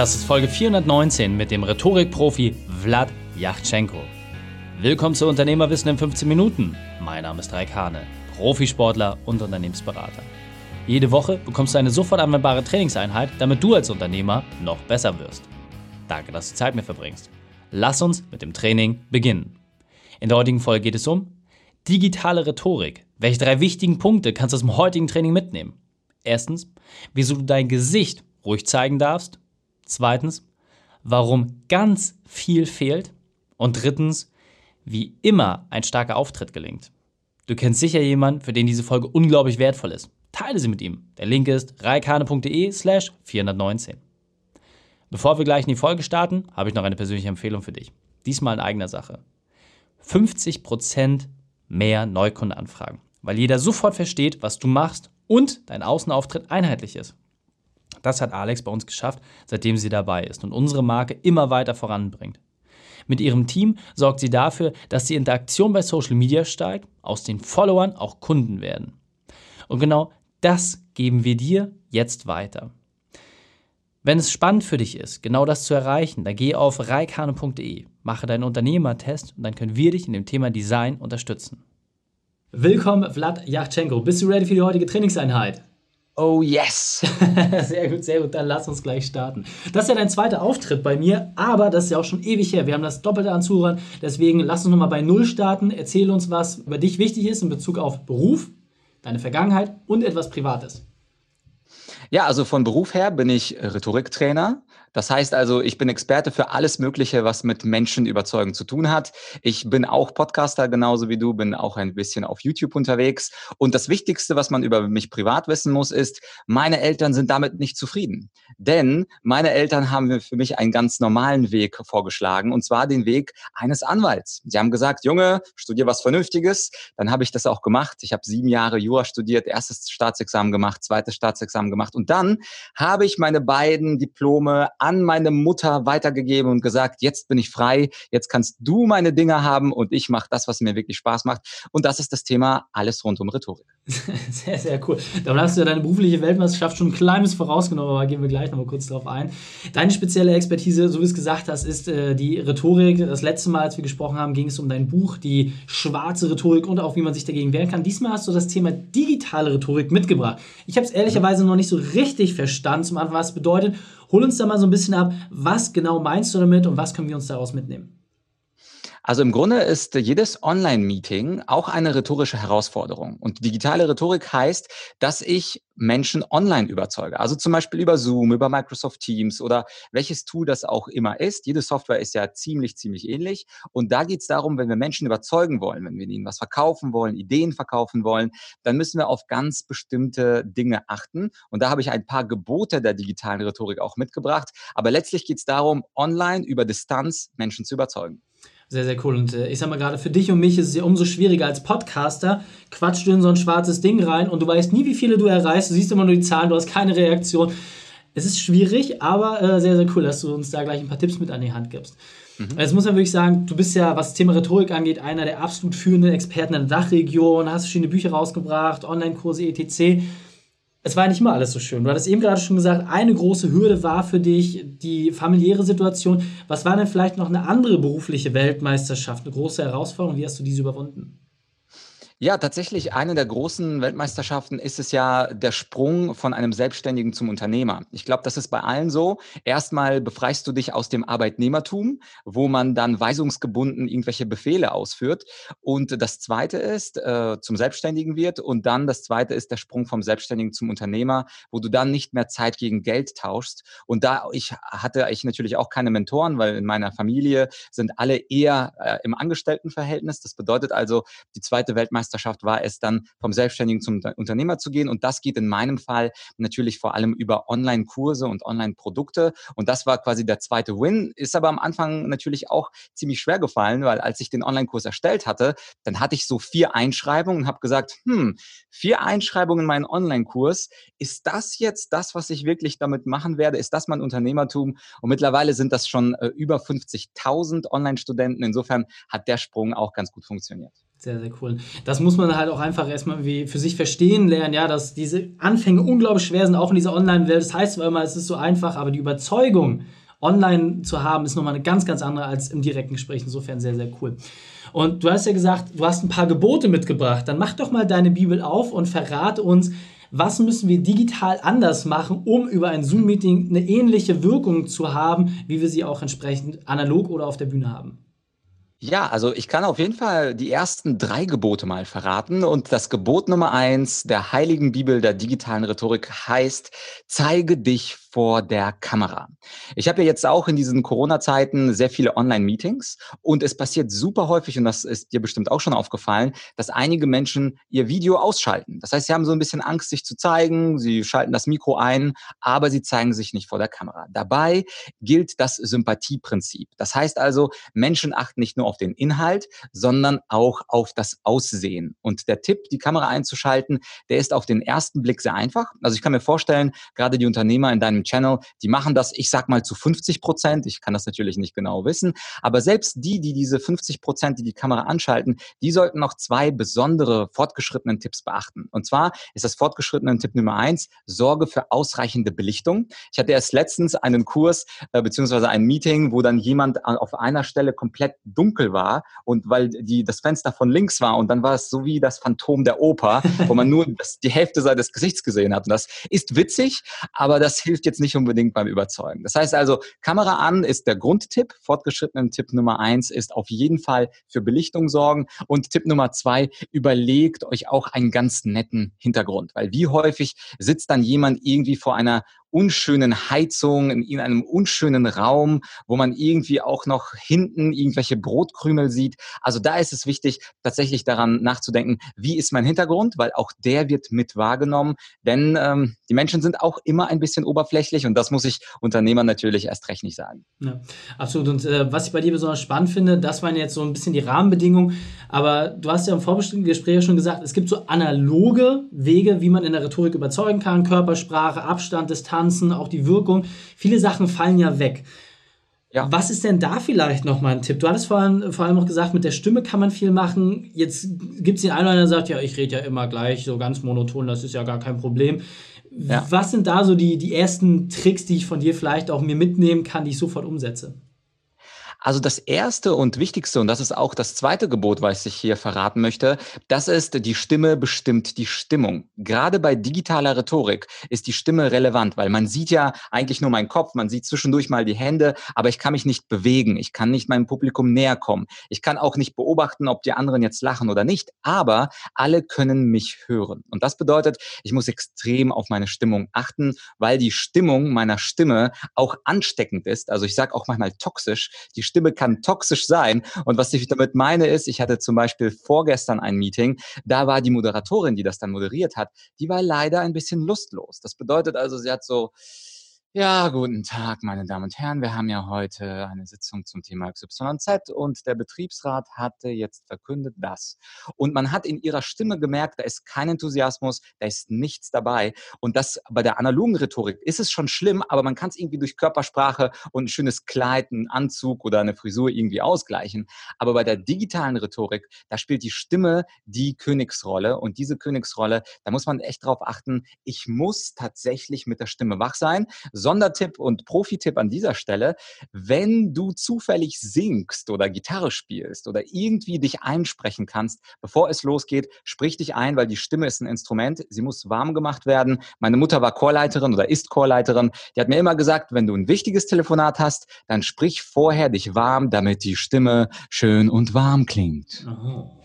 Das ist Folge 419 mit dem Rhetorikprofi Vlad Yachtschenko. Willkommen zu Unternehmerwissen in 15 Minuten. Mein Name ist Raik Hane, Profisportler und Unternehmensberater. Jede Woche bekommst du eine sofort anwendbare Trainingseinheit, damit du als Unternehmer noch besser wirst. Danke, dass du Zeit mit verbringst. Lass uns mit dem Training beginnen. In der heutigen Folge geht es um digitale Rhetorik. Welche drei wichtigen Punkte kannst du aus dem heutigen Training mitnehmen? Erstens, wieso du dein Gesicht ruhig zeigen darfst. Zweitens, warum ganz viel fehlt. Und drittens, wie immer ein starker Auftritt gelingt. Du kennst sicher jemanden, für den diese Folge unglaublich wertvoll ist. Teile sie mit ihm. Der Link ist reikane.de slash 419. Bevor wir gleich in die Folge starten, habe ich noch eine persönliche Empfehlung für dich. Diesmal in eigener Sache. 50% mehr Neukundenanfragen, weil jeder sofort versteht, was du machst und dein Außenauftritt einheitlich ist. Das hat Alex bei uns geschafft, seitdem sie dabei ist und unsere Marke immer weiter voranbringt. Mit ihrem Team sorgt sie dafür, dass die Interaktion bei Social Media steigt, aus den Followern auch Kunden werden. Und genau das geben wir dir jetzt weiter. Wenn es spannend für dich ist, genau das zu erreichen, dann geh auf reikane.de, mache deinen Unternehmertest und dann können wir dich in dem Thema Design unterstützen. Willkommen, Vlad Yachtschenko. Bist du ready für die heutige Trainingseinheit? Oh yes! sehr gut, sehr gut. Dann lass uns gleich starten. Das ist ja dein zweiter Auftritt bei mir, aber das ist ja auch schon ewig her. Wir haben das Doppelte an Zuhörern. Deswegen lass uns nochmal bei Null starten. Erzähl uns, was über dich wichtig ist in Bezug auf Beruf, deine Vergangenheit und etwas Privates. Ja, also von Beruf her bin ich Rhetoriktrainer. Das heißt also, ich bin Experte für alles Mögliche, was mit Menschen überzeugen zu tun hat. Ich bin auch Podcaster genauso wie du, bin auch ein bisschen auf YouTube unterwegs. Und das Wichtigste, was man über mich privat wissen muss, ist, meine Eltern sind damit nicht zufrieden. Denn meine Eltern haben für mich einen ganz normalen Weg vorgeschlagen, und zwar den Weg eines Anwalts. Sie haben gesagt, Junge, studier was Vernünftiges. Dann habe ich das auch gemacht. Ich habe sieben Jahre Jura studiert, erstes Staatsexamen gemacht, zweites Staatsexamen gemacht. Und dann habe ich meine beiden Diplome an meine Mutter weitergegeben und gesagt, jetzt bin ich frei, jetzt kannst du meine Dinge haben und ich mache das, was mir wirklich Spaß macht. Und das ist das Thema alles rund um Rhetorik. Sehr, sehr cool. Dann hast du ja deine berufliche Weltmeisterschaft schon ein kleines vorausgenommen, aber gehen wir gleich nochmal kurz drauf ein. Deine spezielle Expertise, so wie es gesagt hast, ist äh, die Rhetorik. Das letzte Mal, als wir gesprochen haben, ging es um dein Buch, die schwarze Rhetorik und auch wie man sich dagegen wehren kann. Diesmal hast du das Thema digitale Rhetorik mitgebracht. Ich habe es ehrlicherweise noch nicht so richtig verstanden zum Anfang, was es bedeutet. Hol uns da mal so ein bisschen ab, was genau meinst du damit und was können wir uns daraus mitnehmen? Also im Grunde ist jedes Online-Meeting auch eine rhetorische Herausforderung. Und digitale Rhetorik heißt, dass ich Menschen online überzeuge. Also zum Beispiel über Zoom, über Microsoft Teams oder welches Tool das auch immer ist. Jede Software ist ja ziemlich, ziemlich ähnlich. Und da geht es darum, wenn wir Menschen überzeugen wollen, wenn wir ihnen was verkaufen wollen, Ideen verkaufen wollen, dann müssen wir auf ganz bestimmte Dinge achten. Und da habe ich ein paar Gebote der digitalen Rhetorik auch mitgebracht. Aber letztlich geht es darum, online über Distanz Menschen zu überzeugen. Sehr, sehr cool. Und äh, ich sag mal, gerade für dich und mich ist es ja umso schwieriger als Podcaster. Quatschst du in so ein schwarzes Ding rein und du weißt nie, wie viele du erreichst. Du siehst immer nur die Zahlen, du hast keine Reaktion. Es ist schwierig, aber äh, sehr, sehr cool, dass du uns da gleich ein paar Tipps mit an die Hand gibst. Mhm. Jetzt muss man wirklich sagen, du bist ja, was das Thema Rhetorik angeht, einer der absolut führenden Experten in der Dachregion, hast verschiedene Bücher rausgebracht, Online-Kurse, etc es war nicht immer alles so schön. Du hattest eben gerade schon gesagt, eine große Hürde war für dich die familiäre Situation. Was war denn vielleicht noch eine andere berufliche Weltmeisterschaft, eine große Herausforderung? Wie hast du diese überwunden? Ja, tatsächlich eine der großen Weltmeisterschaften ist es ja der Sprung von einem Selbstständigen zum Unternehmer. Ich glaube, das ist bei allen so. Erstmal befreist du dich aus dem Arbeitnehmertum, wo man dann weisungsgebunden irgendwelche Befehle ausführt. Und das Zweite ist, äh, zum Selbstständigen wird. Und dann das Zweite ist der Sprung vom Selbstständigen zum Unternehmer, wo du dann nicht mehr Zeit gegen Geld tauschst. Und da ich hatte ich natürlich auch keine Mentoren, weil in meiner Familie sind alle eher äh, im Angestelltenverhältnis. Das bedeutet also, die zweite Weltmeisterschaft Weltmeisterschaft war es dann, vom Selbstständigen zum Unternehmer zu gehen. Und das geht in meinem Fall natürlich vor allem über Online-Kurse und Online-Produkte. Und das war quasi der zweite Win. Ist aber am Anfang natürlich auch ziemlich schwer gefallen, weil als ich den Online-Kurs erstellt hatte, dann hatte ich so vier Einschreibungen und habe gesagt, hm, vier Einschreibungen in meinen Online-Kurs. Ist das jetzt das, was ich wirklich damit machen werde? Ist das mein Unternehmertum? Und mittlerweile sind das schon äh, über 50.000 Online-Studenten. Insofern hat der Sprung auch ganz gut funktioniert. Sehr, sehr cool. Das muss man halt auch einfach erstmal wie für sich verstehen lernen, ja, dass diese Anfänge unglaublich schwer sind, auch in dieser Online-Welt. Das heißt zwar immer, es ist so einfach, aber die Überzeugung, online zu haben, ist nochmal eine ganz, ganz andere als im direkten Gespräch. Insofern sehr, sehr cool. Und du hast ja gesagt, du hast ein paar Gebote mitgebracht. Dann mach doch mal deine Bibel auf und verrate uns, was müssen wir digital anders machen, um über ein Zoom-Meeting eine ähnliche Wirkung zu haben, wie wir sie auch entsprechend analog oder auf der Bühne haben. Ja, also ich kann auf jeden Fall die ersten drei Gebote mal verraten. Und das Gebot Nummer eins der Heiligen Bibel der digitalen Rhetorik heißt, zeige dich vor der Kamera. Ich habe ja jetzt auch in diesen Corona-Zeiten sehr viele Online-Meetings und es passiert super häufig, und das ist dir bestimmt auch schon aufgefallen, dass einige Menschen ihr Video ausschalten. Das heißt, sie haben so ein bisschen Angst, sich zu zeigen, sie schalten das Mikro ein, aber sie zeigen sich nicht vor der Kamera. Dabei gilt das Sympathieprinzip. Das heißt also, Menschen achten nicht nur auf den Inhalt, sondern auch auf das Aussehen. Und der Tipp, die Kamera einzuschalten, der ist auf den ersten Blick sehr einfach. Also ich kann mir vorstellen, gerade die Unternehmer in deinem einem Channel, die machen das, ich sag mal zu 50 Prozent. Ich kann das natürlich nicht genau wissen. Aber selbst die, die diese 50 Prozent, die die Kamera anschalten, die sollten noch zwei besondere fortgeschrittenen Tipps beachten. Und zwar ist das fortgeschrittene Tipp Nummer eins, sorge für ausreichende Belichtung. Ich hatte erst letztens einen Kurs äh, beziehungsweise ein Meeting, wo dann jemand auf einer Stelle komplett dunkel war und weil die, das Fenster von links war und dann war es so wie das Phantom der Oper, wo man nur das, die Hälfte seines Gesichts gesehen hat. Und das ist witzig, aber das hilft jetzt nicht unbedingt beim Überzeugen. Das heißt also, Kamera an ist der Grundtipp. Fortgeschrittenen Tipp Nummer eins ist auf jeden Fall für Belichtung sorgen. Und Tipp Nummer zwei, überlegt euch auch einen ganz netten Hintergrund. Weil wie häufig sitzt dann jemand irgendwie vor einer unschönen Heizung, in einem unschönen Raum, wo man irgendwie auch noch hinten irgendwelche Brotkrümel sieht. Also da ist es wichtig, tatsächlich daran nachzudenken, wie ist mein Hintergrund, weil auch der wird mit wahrgenommen. Denn ähm, die Menschen sind auch immer ein bisschen oberflächlich und das muss ich Unternehmern natürlich erst recht nicht sagen. Ja, absolut. Und äh, was ich bei dir besonders spannend finde, das waren jetzt so ein bisschen die Rahmenbedingungen, aber du hast ja im Vorgespräch schon gesagt, es gibt so analoge Wege, wie man in der Rhetorik überzeugen kann, Körpersprache, Abstand, Distanz, Tanzen, auch die Wirkung. Viele Sachen fallen ja weg. Ja. Was ist denn da vielleicht nochmal ein Tipp? Du hattest vorhin vor allem auch gesagt, mit der Stimme kann man viel machen. Jetzt gibt es den einen oder anderen, der sagt, ja, ich rede ja immer gleich, so ganz monoton, das ist ja gar kein Problem. Ja. Was sind da so die, die ersten Tricks, die ich von dir vielleicht auch mir mitnehmen kann, die ich sofort umsetze? Also das erste und wichtigste, und das ist auch das zweite Gebot, was ich hier verraten möchte, das ist, die Stimme bestimmt die Stimmung. Gerade bei digitaler Rhetorik ist die Stimme relevant, weil man sieht ja eigentlich nur meinen Kopf, man sieht zwischendurch mal die Hände, aber ich kann mich nicht bewegen, ich kann nicht meinem Publikum näher kommen, ich kann auch nicht beobachten, ob die anderen jetzt lachen oder nicht, aber alle können mich hören. Und das bedeutet, ich muss extrem auf meine Stimmung achten, weil die Stimmung meiner Stimme auch ansteckend ist. Also ich sage auch manchmal toxisch. Die Stimme kann toxisch sein. Und was ich damit meine ist, ich hatte zum Beispiel vorgestern ein Meeting, da war die Moderatorin, die das dann moderiert hat, die war leider ein bisschen lustlos. Das bedeutet also, sie hat so ja, guten Tag, meine Damen und Herren. Wir haben ja heute eine Sitzung zum Thema XYZ und der Betriebsrat hatte jetzt verkündet das. Und man hat in ihrer Stimme gemerkt, da ist kein Enthusiasmus, da ist nichts dabei. Und das bei der analogen Rhetorik ist es schon schlimm, aber man kann es irgendwie durch Körpersprache und ein schönes Kleid, einen Anzug oder eine Frisur irgendwie ausgleichen. Aber bei der digitalen Rhetorik, da spielt die Stimme die Königsrolle. Und diese Königsrolle, da muss man echt drauf achten, ich muss tatsächlich mit der Stimme wach sein Sondertipp und Profitipp an dieser Stelle, wenn du zufällig singst oder Gitarre spielst oder irgendwie dich einsprechen kannst, bevor es losgeht, sprich dich ein, weil die Stimme ist ein Instrument, sie muss warm gemacht werden. Meine Mutter war Chorleiterin oder ist Chorleiterin, die hat mir immer gesagt, wenn du ein wichtiges Telefonat hast, dann sprich vorher dich warm, damit die Stimme schön und warm klingt. Aha.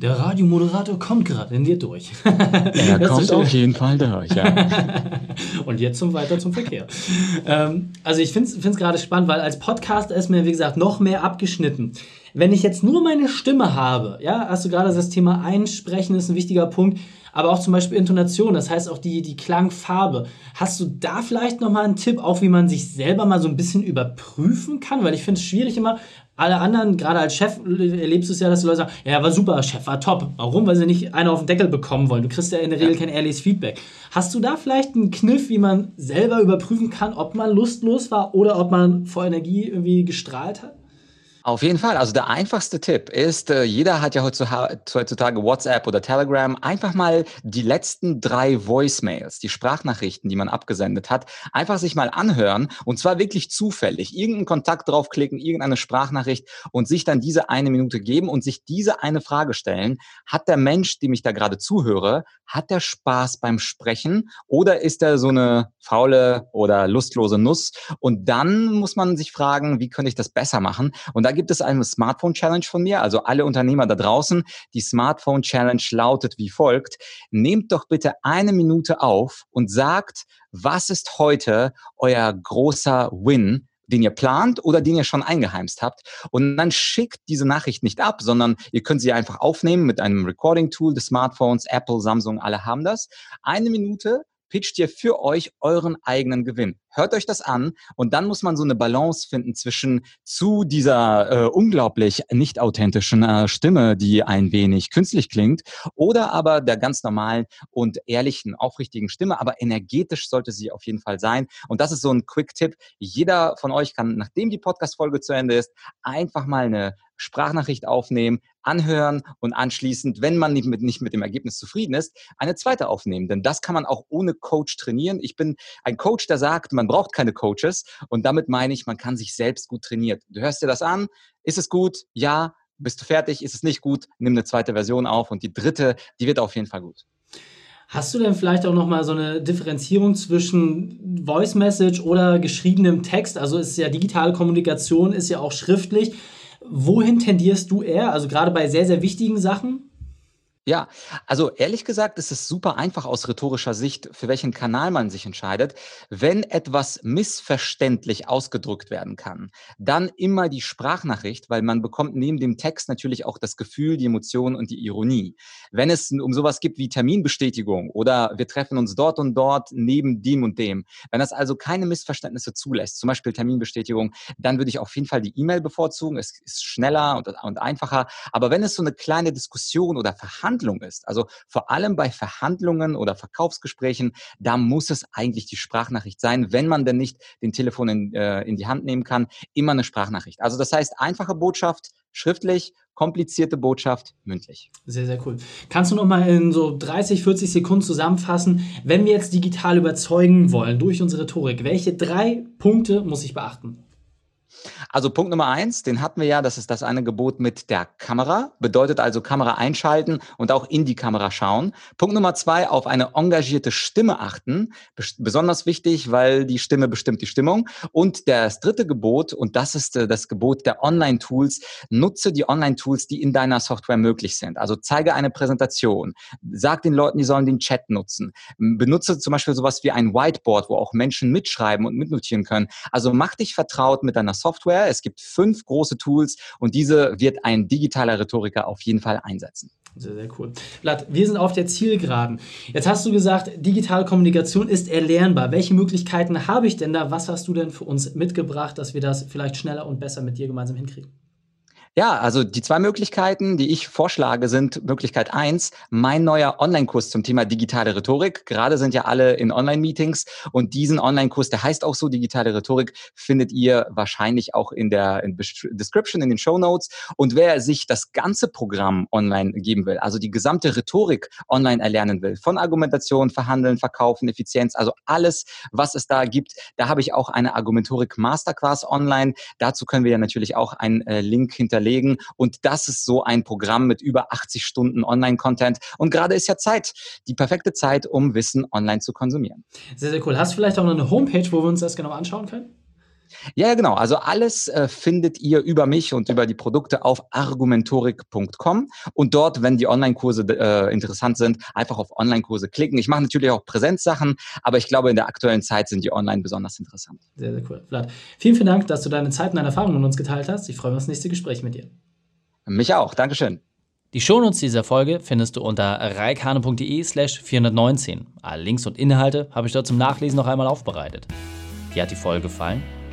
Der Radiomoderator kommt gerade in dir durch. Er kommt auf jeden Fall durch, ja. Und jetzt zum weiter zum Verkehr. Ähm, also ich finde es gerade spannend, weil als Podcaster ist mir, wie gesagt, noch mehr abgeschnitten. Wenn ich jetzt nur meine Stimme habe, ja, hast du gerade das Thema Einsprechen ist ein wichtiger Punkt, aber auch zum Beispiel Intonation, das heißt auch die, die Klangfarbe. Hast du da vielleicht nochmal einen Tipp, auch wie man sich selber mal so ein bisschen überprüfen kann? Weil ich finde es schwierig immer, alle anderen, gerade als Chef, erlebst du es ja, dass die Leute sagen, ja, war super, Chef, war top. Warum? Weil sie nicht einen auf den Deckel bekommen wollen. Du kriegst ja in der Regel kein ehrliches Feedback. Hast du da vielleicht einen Kniff, wie man selber überprüfen kann, ob man lustlos war oder ob man vor Energie irgendwie gestrahlt hat? Auf jeden Fall. Also der einfachste Tipp ist, äh, jeder hat ja heutzutage WhatsApp oder Telegram. Einfach mal die letzten drei Voicemails, die Sprachnachrichten, die man abgesendet hat, einfach sich mal anhören und zwar wirklich zufällig. Irgendeinen Kontakt draufklicken, irgendeine Sprachnachricht und sich dann diese eine Minute geben und sich diese eine Frage stellen. Hat der Mensch, dem ich da gerade zuhöre, hat der Spaß beim Sprechen oder ist er so eine faule oder lustlose Nuss? Und dann muss man sich fragen, wie könnte ich das besser machen? Und da gibt es eine Smartphone Challenge von mir, also alle Unternehmer da draußen. Die Smartphone Challenge lautet wie folgt. Nehmt doch bitte eine Minute auf und sagt, was ist heute euer großer Win? den ihr plant oder den ihr schon eingeheimst habt. Und dann schickt diese Nachricht nicht ab, sondern ihr könnt sie einfach aufnehmen mit einem Recording-Tool des Smartphones. Apple, Samsung, alle haben das. Eine Minute pitcht ihr für euch euren eigenen Gewinn. Hört euch das an und dann muss man so eine Balance finden zwischen zu dieser äh, unglaublich nicht authentischen äh, Stimme, die ein wenig künstlich klingt, oder aber der ganz normalen und ehrlichen, aufrichtigen Stimme, aber energetisch sollte sie auf jeden Fall sein. Und das ist so ein Quick-Tipp. Jeder von euch kann, nachdem die Podcast-Folge zu Ende ist, einfach mal eine Sprachnachricht aufnehmen, anhören und anschließend, wenn man nicht mit, nicht mit dem Ergebnis zufrieden ist, eine zweite aufnehmen. Denn das kann man auch ohne Coach trainieren. Ich bin ein Coach, der sagt, man braucht keine Coaches. Und damit meine ich, man kann sich selbst gut trainieren. Du hörst dir das an. Ist es gut? Ja. Bist du fertig? Ist es nicht gut? Nimm eine zweite Version auf und die dritte, die wird auf jeden Fall gut. Hast du denn vielleicht auch nochmal so eine Differenzierung zwischen Voice Message oder geschriebenem Text? Also ist ja digitale Kommunikation, ist ja auch schriftlich. Wohin tendierst du eher? Also gerade bei sehr, sehr wichtigen Sachen? Ja, also ehrlich gesagt ist es super einfach aus rhetorischer Sicht, für welchen Kanal man sich entscheidet. Wenn etwas missverständlich ausgedrückt werden kann, dann immer die Sprachnachricht, weil man bekommt neben dem Text natürlich auch das Gefühl, die Emotion und die Ironie. Wenn es um sowas gibt wie Terminbestätigung oder wir treffen uns dort und dort neben dem und dem, wenn das also keine Missverständnisse zulässt, zum Beispiel Terminbestätigung, dann würde ich auf jeden Fall die E-Mail bevorzugen. Es ist schneller und, und einfacher. Aber wenn es so eine kleine Diskussion oder Verhandlung Verhandlung ist, also vor allem bei Verhandlungen oder Verkaufsgesprächen, da muss es eigentlich die Sprachnachricht sein, wenn man denn nicht den Telefon in, äh, in die Hand nehmen kann, immer eine Sprachnachricht. Also das heißt, einfache Botschaft, schriftlich, komplizierte Botschaft mündlich. Sehr, sehr cool. Kannst du noch mal in so 30, 40 Sekunden zusammenfassen, wenn wir jetzt digital überzeugen wollen durch unsere Rhetorik, welche drei Punkte muss ich beachten? Also Punkt Nummer eins, den hatten wir ja, das ist das eine Gebot mit der Kamera, bedeutet also Kamera einschalten und auch in die Kamera schauen. Punkt Nummer zwei, auf eine engagierte Stimme achten, besonders wichtig, weil die Stimme bestimmt die Stimmung. Und das dritte Gebot, und das ist äh, das Gebot der Online-Tools, nutze die Online-Tools, die in deiner Software möglich sind. Also zeige eine Präsentation, sag den Leuten, die sollen den Chat nutzen, benutze zum Beispiel sowas wie ein Whiteboard, wo auch Menschen mitschreiben und mitnotieren können. Also mach dich vertraut mit deiner Software. Es gibt fünf große Tools und diese wird ein digitaler Rhetoriker auf jeden Fall einsetzen. Sehr, sehr cool. Vlad, wir sind auf der Zielgeraden. Jetzt hast du gesagt, digitale Kommunikation ist erlernbar. Welche Möglichkeiten habe ich denn da? Was hast du denn für uns mitgebracht, dass wir das vielleicht schneller und besser mit dir gemeinsam hinkriegen? Ja, also die zwei Möglichkeiten, die ich vorschlage, sind Möglichkeit eins, mein neuer Online-Kurs zum Thema digitale Rhetorik. Gerade sind ja alle in Online-Meetings und diesen Online-Kurs, der heißt auch so digitale Rhetorik, findet ihr wahrscheinlich auch in der in Description, in den Show Notes. Und wer sich das ganze Programm online geben will, also die gesamte Rhetorik online erlernen will, von Argumentation, Verhandeln, Verkaufen, Effizienz, also alles, was es da gibt, da habe ich auch eine Argumentorik Masterclass online. Dazu können wir ja natürlich auch einen äh, Link hinterlegen hinterlegen. Und das ist so ein Programm mit über 80 Stunden Online-Content. Und gerade ist ja Zeit, die perfekte Zeit, um Wissen online zu konsumieren. Sehr, sehr cool. Hast du vielleicht auch noch eine Homepage, wo wir uns das genau anschauen können? Ja, genau. Also alles äh, findet ihr über mich und über die Produkte auf argumentorik.com und dort, wenn die Online-Kurse äh, interessant sind, einfach auf Online-Kurse klicken. Ich mache natürlich auch Präsenzsachen, aber ich glaube, in der aktuellen Zeit sind die online besonders interessant. Sehr, sehr cool. Vlad, vielen, vielen Dank, dass du deine Zeit und deine Erfahrungen mit uns geteilt hast. Ich freue mich auf das nächste Gespräch mit dir. Mich auch. Dankeschön. Die Shownotes dieser Folge findest du unter reikane.de slash 419. Alle Links und Inhalte habe ich dort zum Nachlesen noch einmal aufbereitet. Dir hat die Folge gefallen?